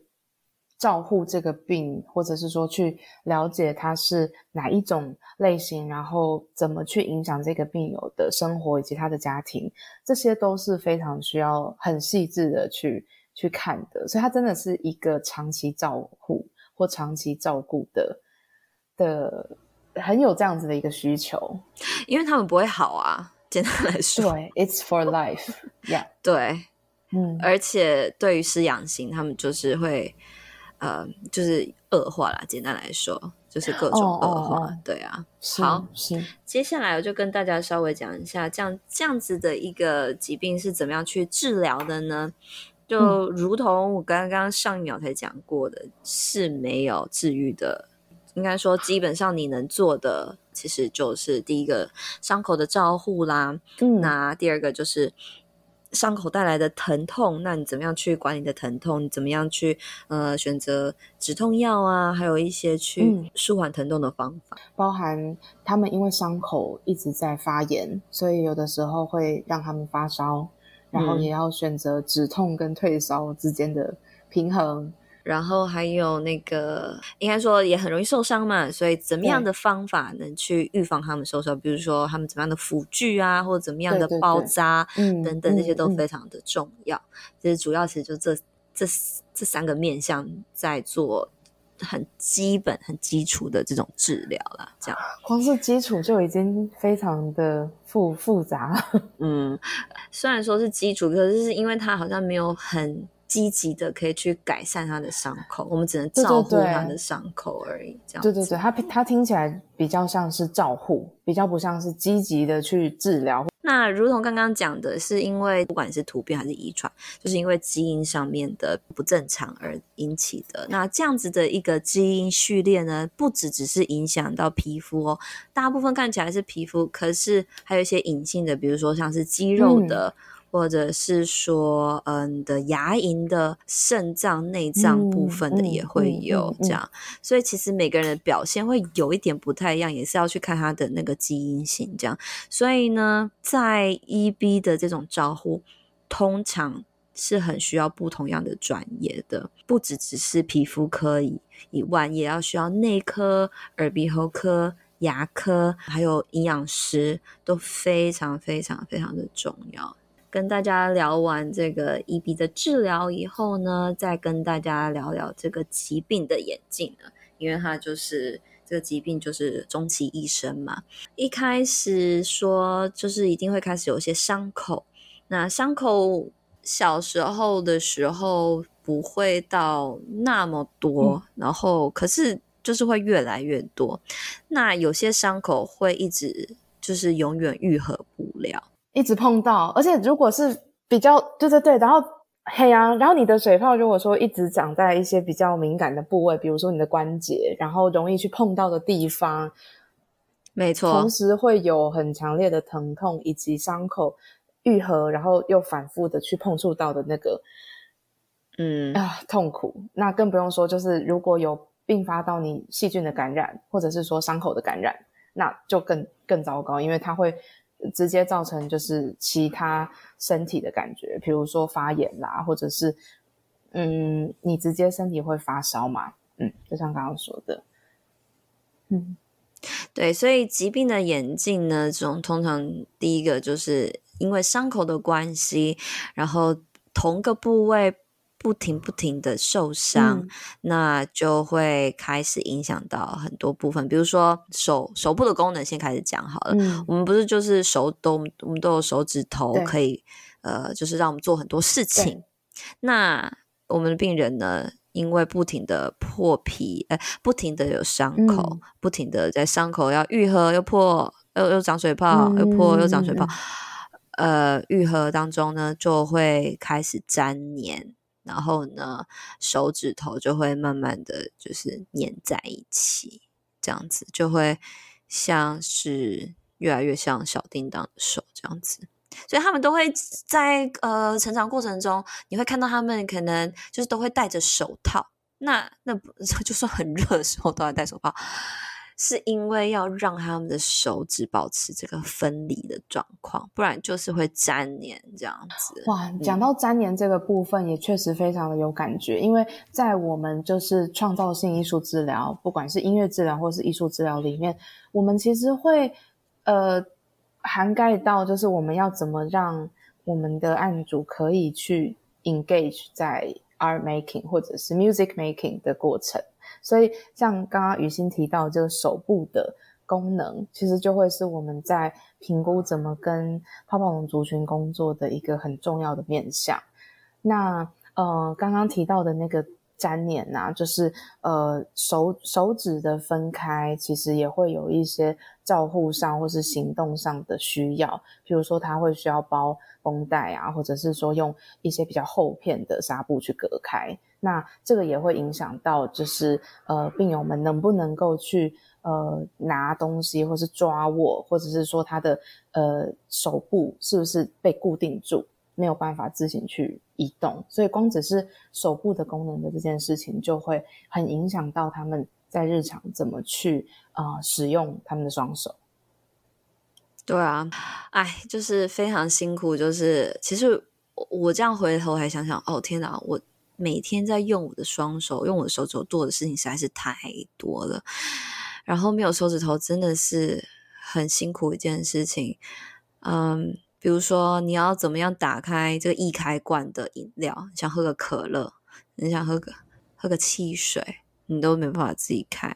照护这个病，或者是说去了解它是哪一种类型，然后怎么去影响这个病友的生活以及他的家庭，这些都是非常需要很细致的去去看的。所以，它真的是一个长期照护或长期照顾的的，很有这样子的一个需求，因为他们不会好啊。简单来说，对，It's for life，Yeah，对，嗯，而且对于失养型，他们就是会。呃，就是恶化啦。简单来说，就是各种恶化。对啊，好，行。接下来我就跟大家稍微讲一下，这样这样子的一个疾病是怎么样去治疗的呢？就如同我刚刚上一秒才讲过的，嗯、是没有治愈的。应该说，基本上你能做的，其实就是第一个伤口的照护啦。嗯，那第二个就是。伤口带来的疼痛，那你怎么样去管你的疼痛？你怎么样去呃选择止痛药啊？还有一些去舒缓疼痛的方法，嗯、包含他们因为伤口一直在发炎，所以有的时候会让他们发烧，然后也要选择止痛跟退烧之间的平衡。然后还有那个，应该说也很容易受伤嘛，所以怎么样的方法能去预防他们受伤？比如说他们怎么样的辅具啊，或者怎么样的包扎等等，这些都非常的重要。其实主要其实就这这这三个面向在做很基本、很基础的这种治疗了。这样光是基础就已经非常的复复杂。嗯，虽然说是基础，可是是因为它好像没有很。积极的可以去改善他的伤口，我们只能照顾他的伤口而已。这样对对对，他他听起来比较像是照护，比较不像是积极的去治疗。那如同刚刚讲的，是因为不管是突变还是遗传，就是因为基因上面的不正常而引起的。那这样子的一个基因序列呢，不只只是影响到皮肤哦，大部分看起来是皮肤，可是还有一些隐性的，比如说像是肌肉的。嗯或者是说，嗯，的牙龈的肾脏、内脏部分的也会有这样，所以其实每个人的表现会有一点不太一样，也是要去看他的那个基因型这样。所以呢，在 EB 的这种招呼，通常是很需要不同样的专业的，不只只是皮肤科以以外，也要需要内科、耳鼻喉科、牙科，还有营养师，都非常非常非常的重要。跟大家聊完这个 EB 的治疗以后呢，再跟大家聊聊这个疾病的演进呢，因为它就是这个疾病就是终其一生嘛。一开始说就是一定会开始有一些伤口，那伤口小时候的时候不会到那么多，嗯、然后可是就是会越来越多。那有些伤口会一直就是永远愈合不了。一直碰到，而且如果是比较对对对，然后黑啊，然后你的水泡如果说一直长在一些比较敏感的部位，比如说你的关节，然后容易去碰到的地方，没错，同时会有很强烈的疼痛，以及伤口愈合，然后又反复的去碰触到的那个，嗯啊痛苦。那更不用说，就是如果有并发到你细菌的感染，或者是说伤口的感染，那就更更糟糕，因为它会。直接造成就是其他身体的感觉，比如说发炎啦，或者是嗯，你直接身体会发烧嘛，嗯，就像刚刚说的，嗯，对，所以疾病的演进呢，这种通常第一个就是因为伤口的关系，然后同个部位。不停不停的受伤，嗯，那就会开始影响到很多部分，比如说手手部的功能，先开始讲好了。嗯，我们不是就是手都我们都有手指头可以，呃，就是让我们做很多事情。那我们的病人呢，因为不停的破皮，呃，不停的有伤口，嗯，不停的在伤口要愈合又破，又又长水泡，又破又长水泡，呃，愈合当中呢，就会开始粘黏。然后呢，手指头就会慢慢的就是粘在一起，这样子就会像是越来越像小叮当的手这样子。所以他们都会在呃成长过程中，你会看到他们可能就是都会戴着手套。那那 就算很热的时候都要戴手套。是因为要让他们的手指保持这个分离的状况，不然就是会粘黏这样子。哇，讲到粘黏这个部分，也确实非常的有感觉。因为在我们就是创造性艺术治疗，不管是音乐治疗或是艺术治疗里面，我们其实会呃涵盖到，就是我们要怎么让我们的案主可以去 engage 在 art making 或者是 music making 的过程。所以，像刚刚雨欣提到这个手部的功能，其实就会是我们在评估怎么跟泡泡龙族群工作的一个很重要的面向。那呃，刚刚提到的那个粘黏呐，就是呃手手指的分开，其实也会有一些照护上或是行动上的需要，比如说它会需要包绷带啊，或者是说用一些比较厚片的纱布去隔开。那这个也会影响到，就是呃，病友们能不能够去呃拿东西，或是抓握，或者是说他的呃手部是不是被固定住？没有办法自行去移动，所以光只是手部的功能的这件事情，就会很影响到他们在日常怎么去啊、使用他们的双手。对啊，哎，就是非常辛苦。就是其实我这样回头还想想，哦天哪，我每天在用我的双手，用我的手指头做的事情实在是太多了。然后没有手指头真的是很辛苦一件事情。嗯，比如说你要怎么样打开这个易开罐的饮料，想喝个可乐，你想喝个喝个汽水，你都没办法自己开。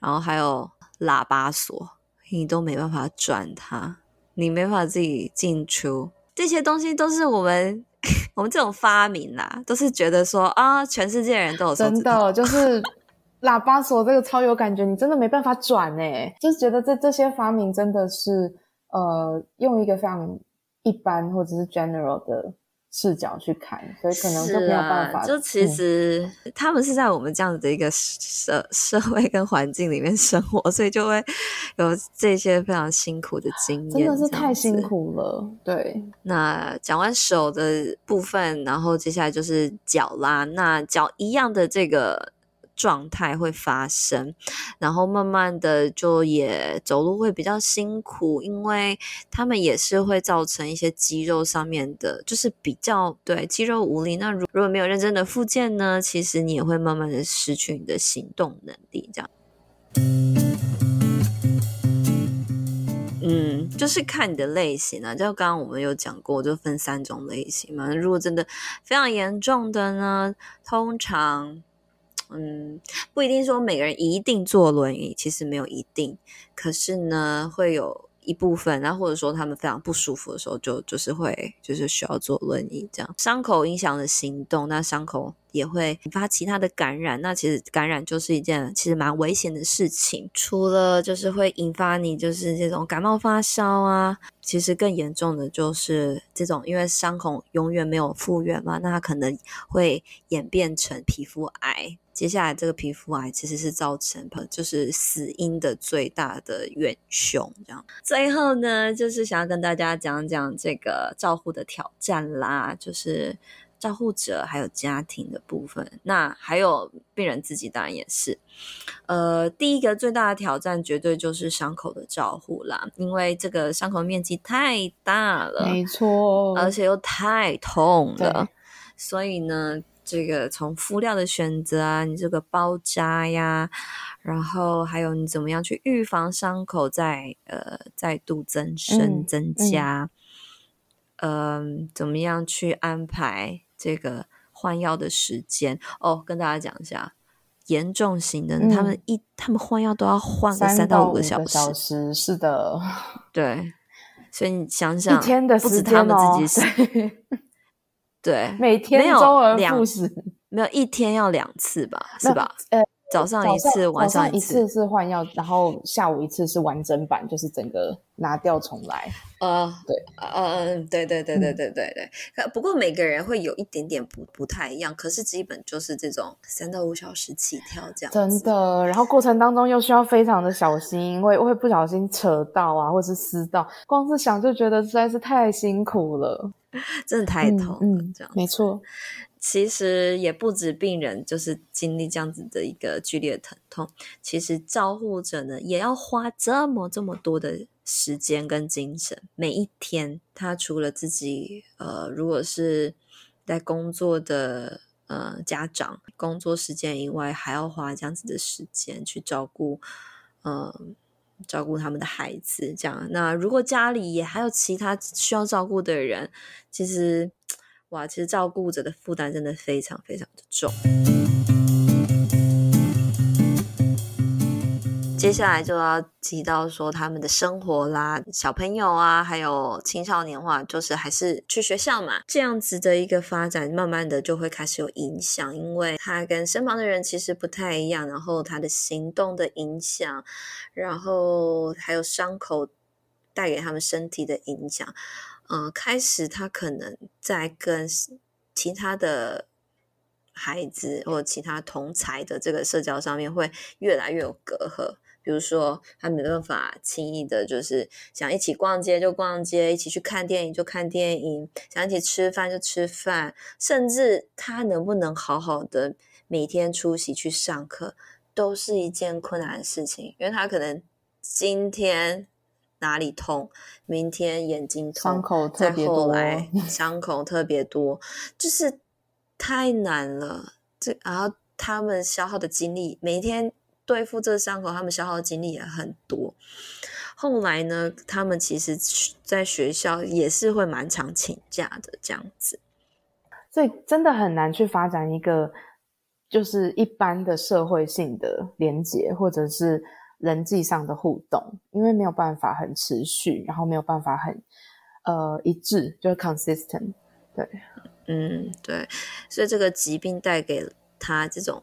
然后还有喇叭锁。你都没办法转它，你没办法自己进出，这些东西都是我们 我们这种发明啦，都是觉得说啊，全世界人都有真的就是 喇叭锁这个超有感觉，你真的没办法转诶，就是觉得这这些发明真的是呃，用一个非常一般或者是 general 的。视角去看，所以可能就没有办法。啊、就其实、嗯、他们是在我们这样子的一个社社会跟环境里面生活，所以就会有这些非常辛苦的经验。真的是太辛苦了。对，那讲完手的部分，然后接下来就是脚啦。那脚一样的这个。状态会发生，然后慢慢的就也走路会比较辛苦，因为他们也是会造成一些肌肉上面的，就是比较对肌肉无力。那如如果没有认真的复健呢，其实你也会慢慢的失去你的行动能力。这样，嗯，就是看你的类型啊。就刚刚我们有讲过，就分三种类型嘛。如果真的非常严重的呢，通常。嗯，不一定说每个人一定坐轮椅，其实没有一定。可是呢，会有一部分，然后或者说他们非常不舒服的时候，就就是会就是需要坐轮椅这样。伤口影响了行动，那伤口也会引发其他的感染。那其实感染就是一件其实蛮危险的事情。除了就是会引发你就是这种感冒发烧啊，其实更严重的就是这种，因为伤口永远没有复原嘛，那它可能会演变成皮肤癌。接下来这个皮肤癌其实是造成就是死因的最大的元凶，这样。最后呢，就是想要跟大家讲讲这个照护的挑战啦，就是照护者还有家庭的部分，那还有病人自己当然也是。呃，第一个最大的挑战绝对就是伤口的照护啦，因为这个伤口面积太大了，没错，而且又太痛了，所以呢。这个从敷料的选择啊，你这个包扎呀，然后还有你怎么样去预防伤口再呃再度增生增加，嗯，嗯呃，怎么样去安排这个换药的时间？哦，跟大家讲一下，严重型的，嗯，他们一他们换药都要换个三到五个小时，小时是的，对，所以你想想，一天的时间哦，不止他们自己对，每天周而复始，没有一天要两次吧？是吧？呃，早上一次，晚上一次，是换药，然后下午一次是完整版，就是整个拿掉重来。呃，对，呃，嗯，对对对对对对对。嗯、不过每个人会有一点点不不太一样，可是基本就是这种三到五小时起跳这样。真的，然后过程当中又需要非常的小心，因为会不小心扯到啊，或是撕到，光是想就觉得实在是太辛苦了。真的太痛了，嗯嗯、这样没错。其实也不止病人，就是经历这样子的一个剧烈疼痛。其实照护者呢，也要花这么这么多的时间跟精神。每一天，他除了自己，呃，如果是在工作的呃家长，工作时间以外，还要花这样子的时间去照顾，呃。照顾他们的孩子，这样。那如果家里也还有其他需要照顾的人，其实，哇，其实照顾者的负担真的非常非常的重。接下来就要提到说他们的生活啦，小朋友啊，还有青少年化，就是还是去学校嘛，这样子的一个发展，慢慢的就会开始有影响，因为他跟身旁的人其实不太一样，然后他的行动的影响，然后还有伤口带给他们身体的影响，呃，开始他可能在跟其他的孩子或其他同才的这个社交上面会越来越有隔阂。比如说他没办法轻易的，就是想一起逛街就逛街，一起去看电影就看电影，想一起吃饭就吃饭，甚至他能不能好好的每天出席去上课，都是一件困难的事情，因为他可能今天哪里痛，明天眼睛痛，伤口特别多，再后来伤口特别多，就是太难了。这然后他们消耗的精力，每天对付这个伤口，他们消耗的精力也很多。后来呢，他们其实在学校也是会蛮常请假的，这样子。所以真的很难去发展一个就是一般的社会性的连结，或者是人际上的互动，因为没有办法很持续，然后没有办法很呃一致，就是 consistent。对。嗯，对，所以这个疾病带给他这种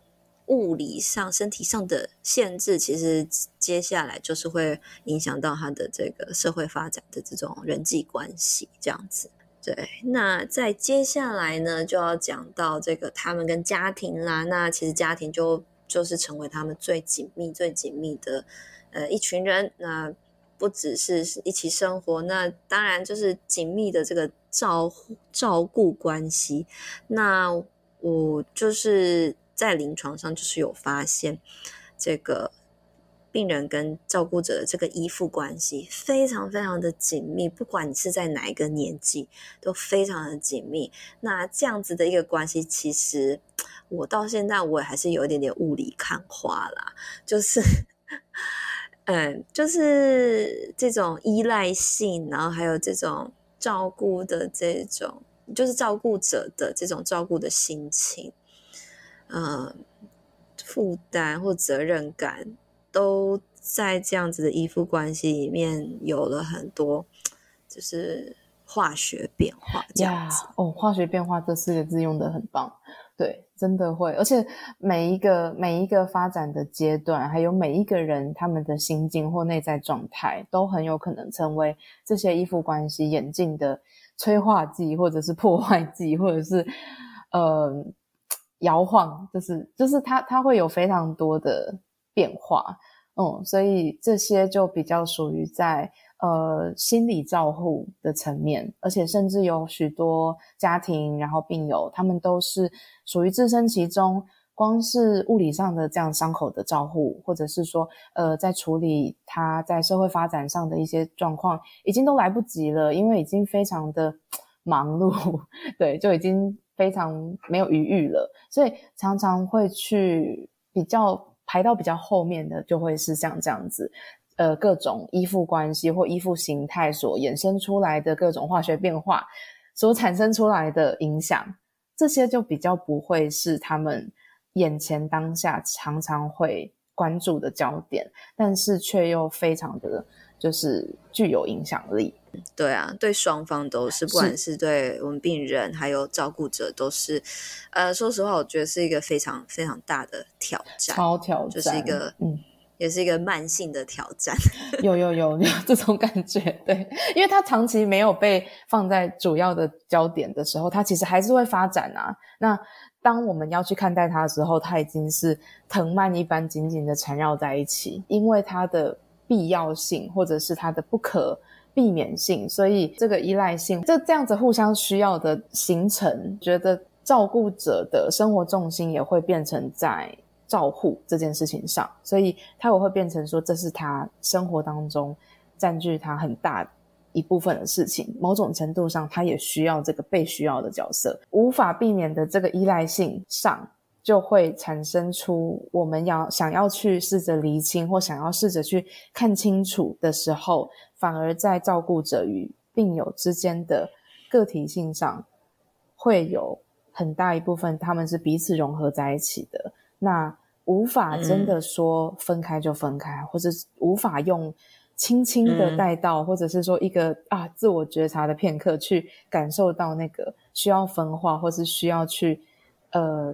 物理上、身体上的限制，其实接下来就是会影响到他的这个社会发展的这种人际关系，这样子。对，那在接下来呢，就要讲到这个他们跟家庭啦。那其实家庭就就是成为他们最紧密、最紧密的呃一群人。那不只是一起生活，那当然就是紧密的这个照照顾关系。那我就是在临床上就是有发现，这个病人跟照顾者的这个依附关系非常非常的紧密，不管你是在哪一个年纪，都非常的紧密。那这样子的一个关系，其实我到现在我还是有一点点雾里看花啦，就是。嗯，就是这种依赖性，然后还有这种照顾的这种，就是照顾者的这种照顾的心情，嗯，负担或责任感，都在这样子的依附关系里面有了很多，就是化学变化这样子。Yeah, 哦，化学变化这四个字用的很棒。对，真的会，而且每一个每一个发展的阶段，还有每一个人他们的心境或内在状态，都很有可能成为这些依附关系演进的催化剂，或者是破坏剂，或者是呃 摇晃，就是就是它它会有非常多的变化，嗯，所以这些就比较属于在。呃，心理照护的层面，而且甚至有许多家庭，然后病友，他们都是属于置身其中。光是物理上的这样伤口的照护，或者是说，呃，在处理他在社会发展上的一些状况，已经都来不及了，因为已经非常的 忙碌，对，就已经非常没有余裕了，所以常常会去比较排到比较后面的，就会是像这样子。呃，各种依附关系或依附形态所衍生出来的各种化学变化，所产生出来的影响，这些就比较不会是他们眼前当下常常会关注的焦点，但是却又非常的就是具有影响力。对啊，对双方都是，不管是对我们病人还有照顾者，都是，呃，说实话，我觉得是一个非常非常大的挑战，超挑战，就是一个嗯。也是一个慢性的挑战，有有有 有这种感觉，对，因为他长期没有被放在主要的焦点的时候，他其实还是会发展啊。那当我们要去看待他的时候，他已经是藤蔓一般紧紧的缠绕在一起，因为它的必要性或者是它的不可避免性，所以这个依赖性，这这样子互相需要的形成，觉得照顾者的生活重心也会变成在。照护这件事情上，所以他也会变成说，这是他生活当中占据他很大一部分的事情。某种程度上，他也需要这个被需要的角色，无法避免的这个依赖性上，就会产生出我们要想要去试着厘清，或想要试着去看清楚的时候，反而在照顾者与病友之间的个体性上，会有很大一部分他们是彼此融合在一起的。那无法真的说分开就分开，嗯、或者无法用轻轻的带到，嗯、或者是说一个啊自我觉察的片刻去感受到那个需要分化，或是需要去呃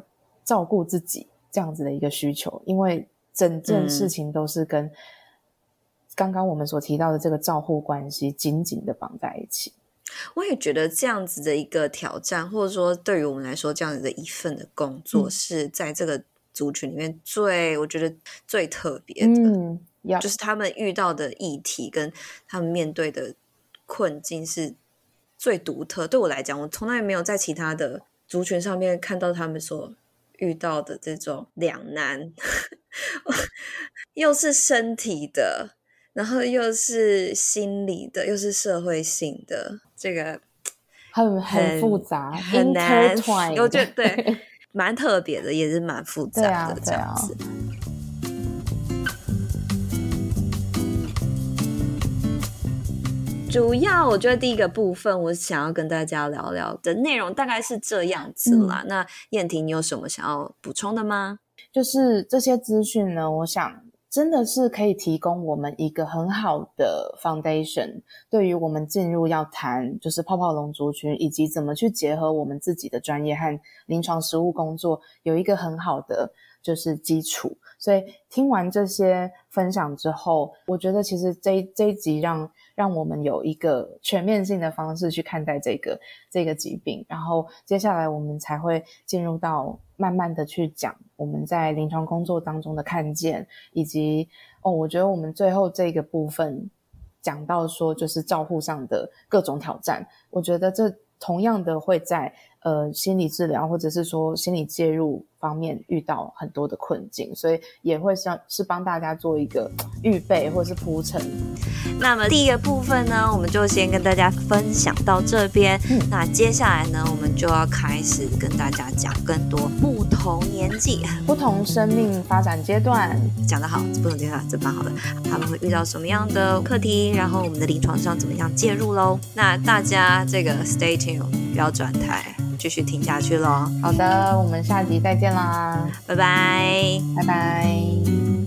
照顾自己这样子的一个需求，因为整件事情都是跟刚刚我们所提到的这个照护关系紧紧的绑在一起。我也觉得这样子的一个挑战，或者说对于我们来说这样子的一份的工作，是在这个。族群里面最我觉得最特别的，就是他们遇到的议题跟他们面对的困境是最独特。对我来讲，我从来没有在其他的族群上面看到他们所遇到的这种两难，又是身体的，然后又是心理的，又是社会性的，这个很很复杂，很难。我觉得对，蛮特别的，也是蛮复杂的，啊、这样子。主要我觉得第一个部分，我想要跟大家聊聊的内容大概是这样子啦。嗯、那燕婷，你有什么想要补充的吗？就是这些资讯呢，我想真的是可以提供我们一个很好的 foundation，对于我们进入要谈就是泡泡龙族群，以及怎么去结合我们自己的专业和临床实务工作，有一个很好的就是基础。所以听完这些分享之后，我觉得其实这一这一集让让我们有一个全面性的方式去看待这个这个疾病，然后接下来我们才会进入到慢慢的去讲我们在临床工作当中的看见，以及哦，我觉得我们最后这个部分讲到说就是照护上的各种挑战，我觉得这同样的会在。呃，心理治疗或者是说心理介入方面遇到很多的困境，所以也会像是帮大家做一个预备或者是铺陈。那么第一个部分呢，我们就先跟大家分享到这边。嗯，那接下来呢，我们就要开始跟大家讲更多不同年纪、不同生命发展阶段。讲得好，不同阶段这蛮好的。他们会遇到什么样的课题？然后我们的临床上怎么样介入喽？那大家这个 stay tuned，不要转台。继续听下去喽。好的，我们下集再见啦，拜拜，拜拜。